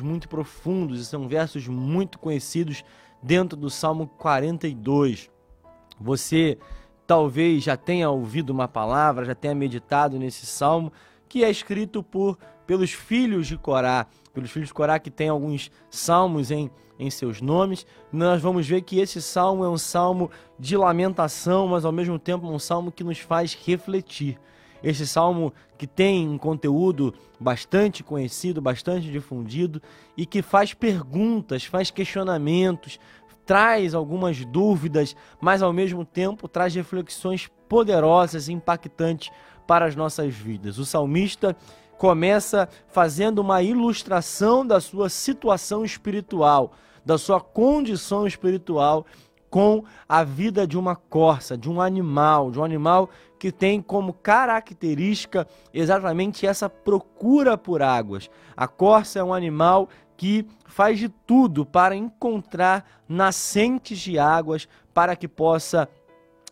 muito profundos e são versos muito conhecidos dentro do Salmo 42. Você talvez já tenha ouvido uma palavra, já tenha meditado nesse salmo, que é escrito por pelos filhos de Corá, pelos filhos de Corá que tem alguns salmos em, em seus nomes. Nós vamos ver que esse salmo é um salmo de lamentação, mas ao mesmo tempo um salmo que nos faz refletir. Esse salmo que tem um conteúdo bastante conhecido, bastante difundido e que faz perguntas, faz questionamentos, traz algumas dúvidas, mas ao mesmo tempo traz reflexões poderosas e impactantes para as nossas vidas. O salmista começa fazendo uma ilustração da sua situação espiritual, da sua condição espiritual com a vida de uma corça, de um animal, de um animal que tem como característica exatamente essa procura por águas. A corça é um animal que faz de tudo para encontrar nascentes de águas para que possa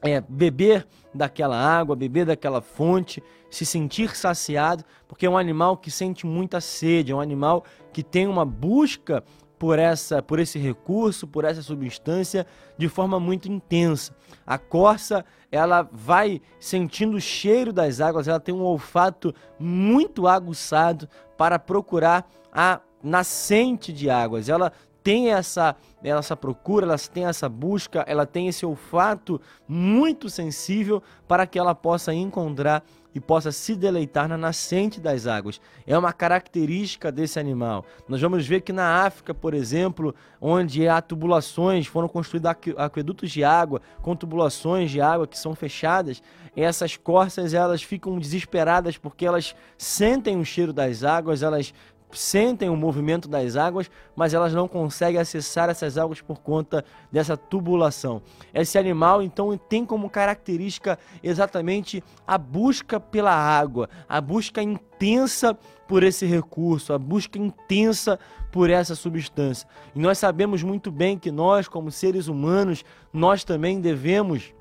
é, beber daquela água, beber daquela fonte, se sentir saciado, porque é um animal que sente muita sede, é um animal que tem uma busca por essa por esse recurso, por essa substância de forma muito intensa. A corça, ela vai sentindo o cheiro das águas, ela tem um olfato muito aguçado para procurar a nascente de águas. Ela tem essa, essa procura, ela tem essa busca, ela tem esse olfato muito sensível para que ela possa encontrar e possa se deleitar na nascente das águas. É uma característica desse animal. Nós vamos ver que na África, por exemplo, onde há tubulações, foram construídos aquedutos de água, com tubulações de água que são fechadas, essas corças elas ficam desesperadas porque elas sentem o cheiro das águas, elas sentem o movimento das águas, mas elas não conseguem acessar essas águas por conta dessa tubulação. Esse animal, então, tem como característica exatamente a busca pela água, a busca intensa por esse recurso, a busca intensa por essa substância. E nós sabemos muito bem que nós, como seres humanos, nós também devemos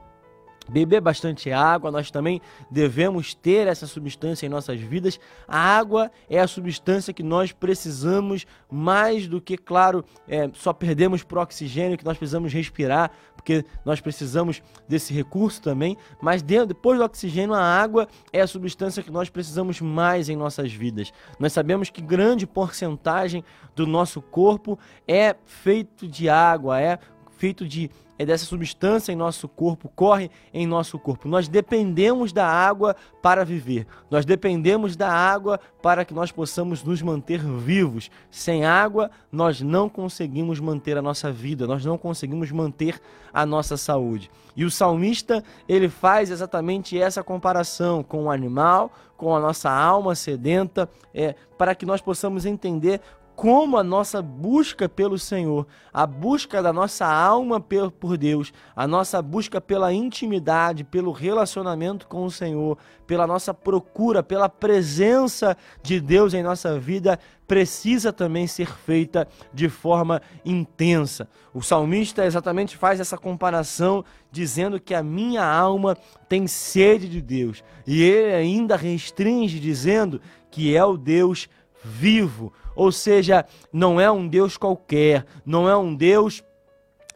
beber bastante água, nós também devemos ter essa substância em nossas vidas. A água é a substância que nós precisamos mais do que, claro, é, só perdemos para o oxigênio que nós precisamos respirar, porque nós precisamos desse recurso também. Mas depois do oxigênio, a água é a substância que nós precisamos mais em nossas vidas. Nós sabemos que grande porcentagem do nosso corpo é feito de água, é feito de é dessa substância em nosso corpo, corre em nosso corpo. Nós dependemos da água para viver. Nós dependemos da água para que nós possamos nos manter vivos. Sem água, nós não conseguimos manter a nossa vida, nós não conseguimos manter a nossa saúde. E o salmista, ele faz exatamente essa comparação com o animal, com a nossa alma sedenta, é, para que nós possamos entender como a nossa busca pelo Senhor, a busca da nossa alma por Deus, a nossa busca pela intimidade, pelo relacionamento com o Senhor, pela nossa procura, pela presença de Deus em nossa vida, precisa também ser feita de forma intensa. O salmista exatamente faz essa comparação, dizendo que a minha alma tem sede de Deus, e ele ainda restringe, dizendo que é o Deus vivo, ou seja, não é um Deus qualquer, não é um Deus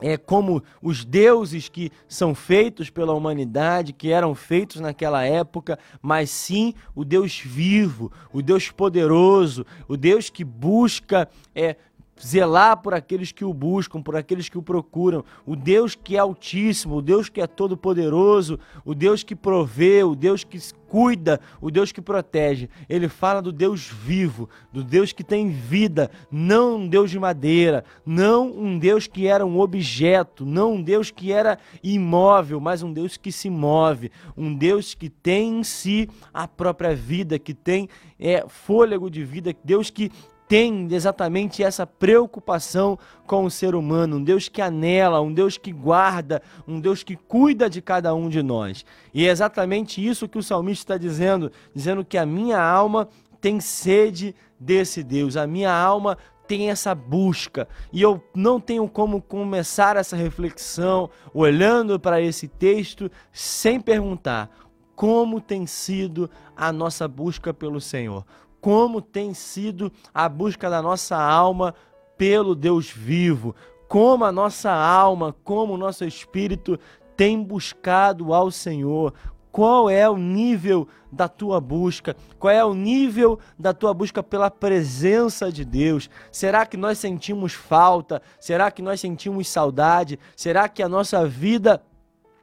é como os deuses que são feitos pela humanidade, que eram feitos naquela época, mas sim o Deus vivo, o Deus poderoso, o Deus que busca é, zelar por aqueles que o buscam, por aqueles que o procuram. O Deus que é altíssimo, o Deus que é todo-poderoso, o Deus que provê, o Deus que cuida, o Deus que protege. Ele fala do Deus vivo, do Deus que tem vida, não um Deus de madeira, não um Deus que era um objeto, não um Deus que era imóvel, mas um Deus que se move, um Deus que tem em si a própria vida, que tem é, fôlego de vida, Deus que tem exatamente essa preocupação com o ser humano, um Deus que anela, um Deus que guarda, um Deus que cuida de cada um de nós. E é exatamente isso que o salmista está dizendo, dizendo que a minha alma tem sede desse Deus, a minha alma tem essa busca e eu não tenho como começar essa reflexão olhando para esse texto sem perguntar como tem sido a nossa busca pelo Senhor como tem sido a busca da nossa alma pelo Deus vivo, como a nossa alma, como o nosso espírito tem buscado ao Senhor, qual é o nível da tua busca? Qual é o nível da tua busca pela presença de Deus? Será que nós sentimos falta? Será que nós sentimos saudade? Será que a nossa vida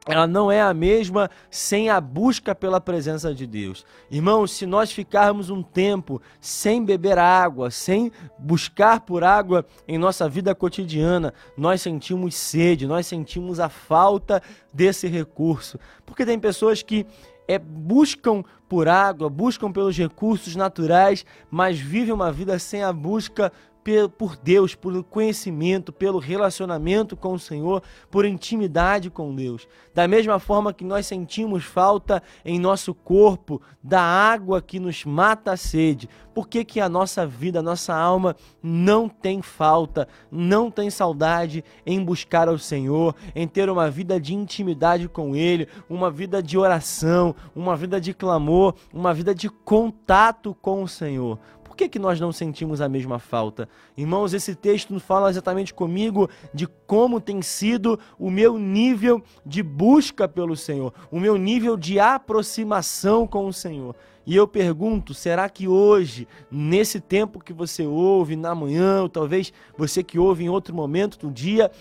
ela não é a mesma sem a busca pela presença de Deus. Irmãos, se nós ficarmos um tempo sem beber água, sem buscar por água em nossa vida cotidiana, nós sentimos sede, nós sentimos a falta desse recurso. Porque tem pessoas que é, buscam por água, buscam pelos recursos naturais, mas vivem uma vida sem a busca por Deus, por conhecimento, pelo relacionamento com o Senhor, por intimidade com Deus. Da mesma forma que nós sentimos falta em nosso corpo da água que nos mata a sede, por que, que a nossa vida, a nossa alma não tem falta, não tem saudade em buscar ao Senhor, em ter uma vida de intimidade com Ele, uma vida de oração, uma vida de clamor, uma vida de contato com o Senhor? Por que, que nós não sentimos a mesma falta? Irmãos, esse texto fala exatamente comigo de como tem sido o meu nível de busca pelo Senhor, o meu nível de aproximação com o Senhor. E eu pergunto, será que hoje, nesse tempo que você ouve, na manhã, ou talvez você que ouve em outro momento do dia,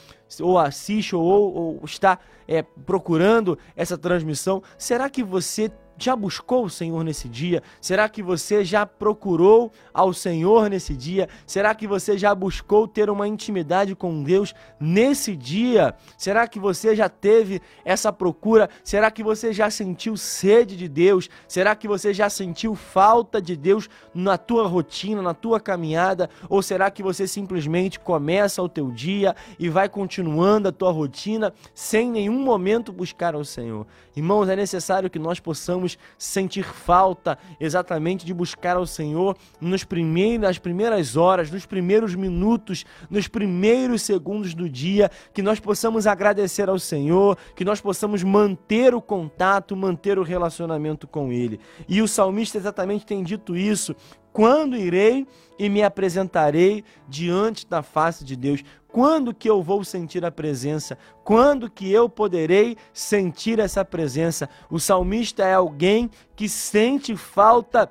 ou assiste ou, ou está é, procurando essa transmissão, será que você já buscou o Senhor nesse dia? Será que você já procurou ao Senhor nesse dia? Será que você já buscou ter uma intimidade com Deus nesse dia? Será que você já teve essa procura? Será que você já sentiu sede de Deus? Será que você já sentiu falta de Deus na tua rotina, na tua caminhada? Ou será que você simplesmente começa o teu dia e vai continuando a tua rotina sem nenhum momento buscar ao Senhor? Irmãos, é necessário que nós possamos sentir falta exatamente de buscar ao Senhor nos primeiros, nas primeiras horas, nos primeiros minutos, nos primeiros segundos do dia, que nós possamos agradecer ao Senhor, que nós possamos manter o contato, manter o relacionamento com Ele. E o salmista exatamente tem dito isso. Quando irei e me apresentarei diante da face de Deus? Quando que eu vou sentir a presença? Quando que eu poderei sentir essa presença? O salmista é alguém que sente falta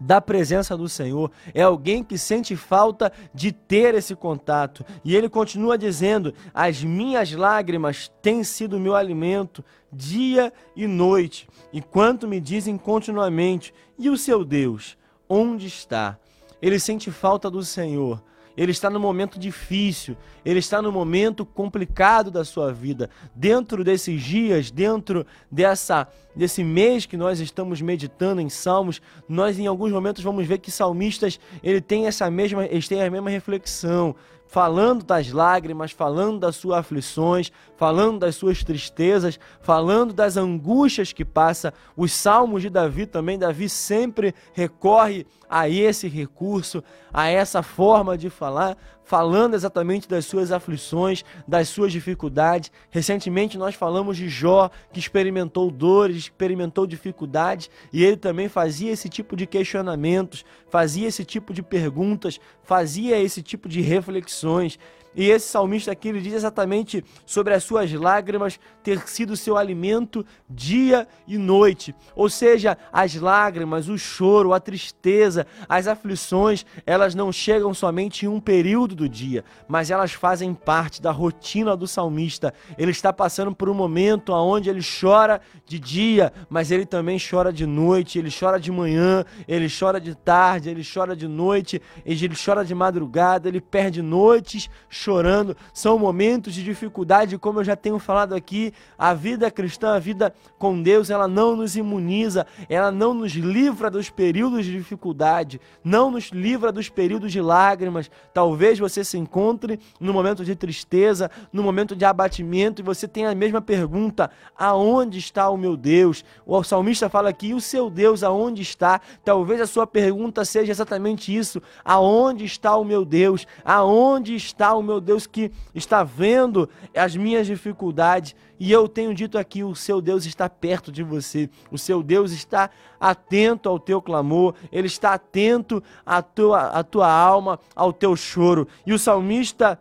da presença do Senhor, é alguém que sente falta de ter esse contato. E ele continua dizendo: As minhas lágrimas têm sido meu alimento dia e noite, enquanto me dizem continuamente: E o seu Deus, onde está? Ele sente falta do Senhor ele está no momento difícil, ele está no momento complicado da sua vida. Dentro desses dias, dentro dessa desse mês que nós estamos meditando em Salmos, nós em alguns momentos vamos ver que salmistas, ele tem essa mesma, eles têm a mesma reflexão falando das lágrimas, falando das suas aflições, falando das suas tristezas, falando das angústias que passa. Os salmos de Davi também, Davi sempre recorre a esse recurso, a essa forma de falar, falando exatamente das suas aflições, das suas dificuldades. Recentemente nós falamos de Jó, que experimentou dores, experimentou dificuldades, e ele também fazia esse tipo de questionamentos, fazia esse tipo de perguntas, fazia esse tipo de reflexões. E esse salmista aqui ele diz exatamente sobre as suas lágrimas ter sido seu alimento dia e noite. Ou seja, as lágrimas, o choro, a tristeza, as aflições, elas não chegam somente em um período do dia, mas elas fazem parte da rotina do salmista. Ele está passando por um momento onde ele chora de dia, mas ele também chora de noite, ele chora de manhã, ele chora de tarde, ele chora de noite, ele chora de madrugada, ele perde noites chorando, são momentos de dificuldade, como eu já tenho falado aqui, a vida cristã, a vida com Deus, ela não nos imuniza, ela não nos livra dos períodos de dificuldade, não nos livra dos períodos de lágrimas. Talvez você se encontre no momento de tristeza, no momento de abatimento, e você tenha a mesma pergunta: aonde está o meu Deus? O salmista fala aqui: o seu Deus aonde está? Talvez a sua pergunta seja exatamente isso: aonde está o meu Deus? Aonde está o meu meu Deus que está vendo as minhas dificuldades. E eu tenho dito aqui: o seu Deus está perto de você, o seu Deus está atento ao teu clamor, ele está atento à tua, à tua alma, ao teu choro. E o salmista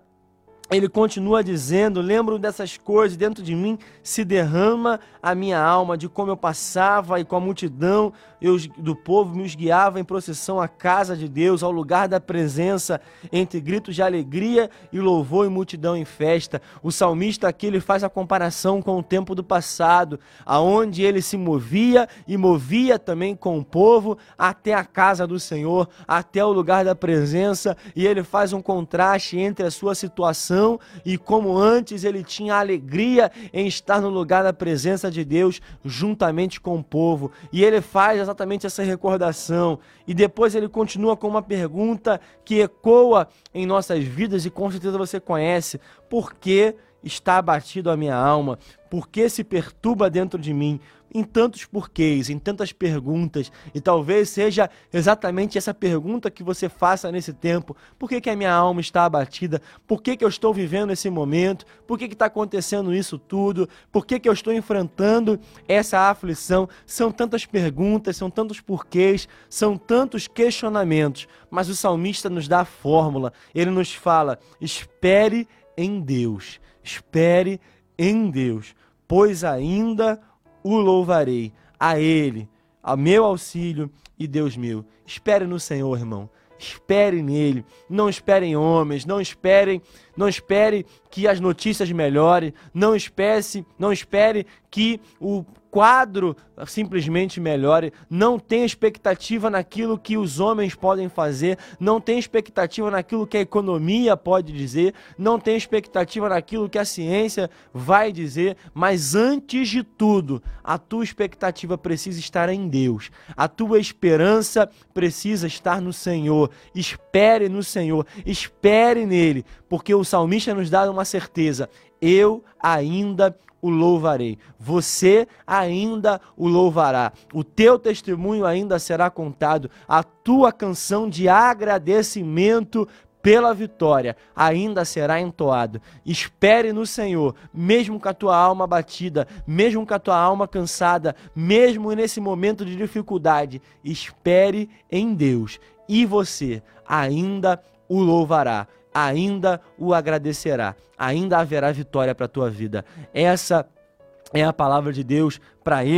ele continua dizendo: Lembro dessas coisas, dentro de mim se derrama a minha alma, de como eu passava e com a multidão eu, do povo me guiava em procissão à casa de Deus, ao lugar da presença, entre gritos de alegria e louvor e multidão em festa. O salmista aqui ele faz a comparação com o tempo do passado, aonde ele se movia e movia também com o povo até a casa do Senhor, até o lugar da presença, e ele faz um contraste entre a sua situação e como antes ele tinha alegria em estar no lugar da presença de Deus juntamente com o povo. E ele faz exatamente essa recordação. E depois ele continua com uma pergunta que ecoa em nossas vidas e com certeza você conhece. Por que está abatido a minha alma? Por que se perturba dentro de mim? em tantos porquês, em tantas perguntas, e talvez seja exatamente essa pergunta que você faça nesse tempo: por que, que a minha alma está abatida? Por que, que eu estou vivendo esse momento? Por que está acontecendo isso tudo? Por que, que eu estou enfrentando essa aflição? São tantas perguntas, são tantos porquês, são tantos questionamentos, mas o salmista nos dá a fórmula, ele nos fala: espere em Deus, espere em Deus, pois ainda o louvarei, a Ele, a meu auxílio e Deus meu. Espere no Senhor, irmão. Espere nele. Não esperem homens, não esperem, não espere que as notícias melhorem, não espere, não espere que o quadro simplesmente melhore, não tem expectativa naquilo que os homens podem fazer, não tem expectativa naquilo que a economia pode dizer, não tem expectativa naquilo que a ciência vai dizer, mas antes de tudo, a tua expectativa precisa estar em Deus, a tua esperança precisa estar no Senhor. Espere no Senhor, espere nele, porque o salmista nos dá uma certeza: eu ainda o louvarei. Você ainda o louvará. O teu testemunho ainda será contado. A tua canção de agradecimento pela vitória ainda será entoado. Espere no Senhor, mesmo com a tua alma batida, mesmo com a tua alma cansada, mesmo nesse momento de dificuldade. Espere em Deus e você ainda o louvará ainda o agradecerá, ainda haverá vitória para a tua vida. Essa é a palavra de Deus para ele.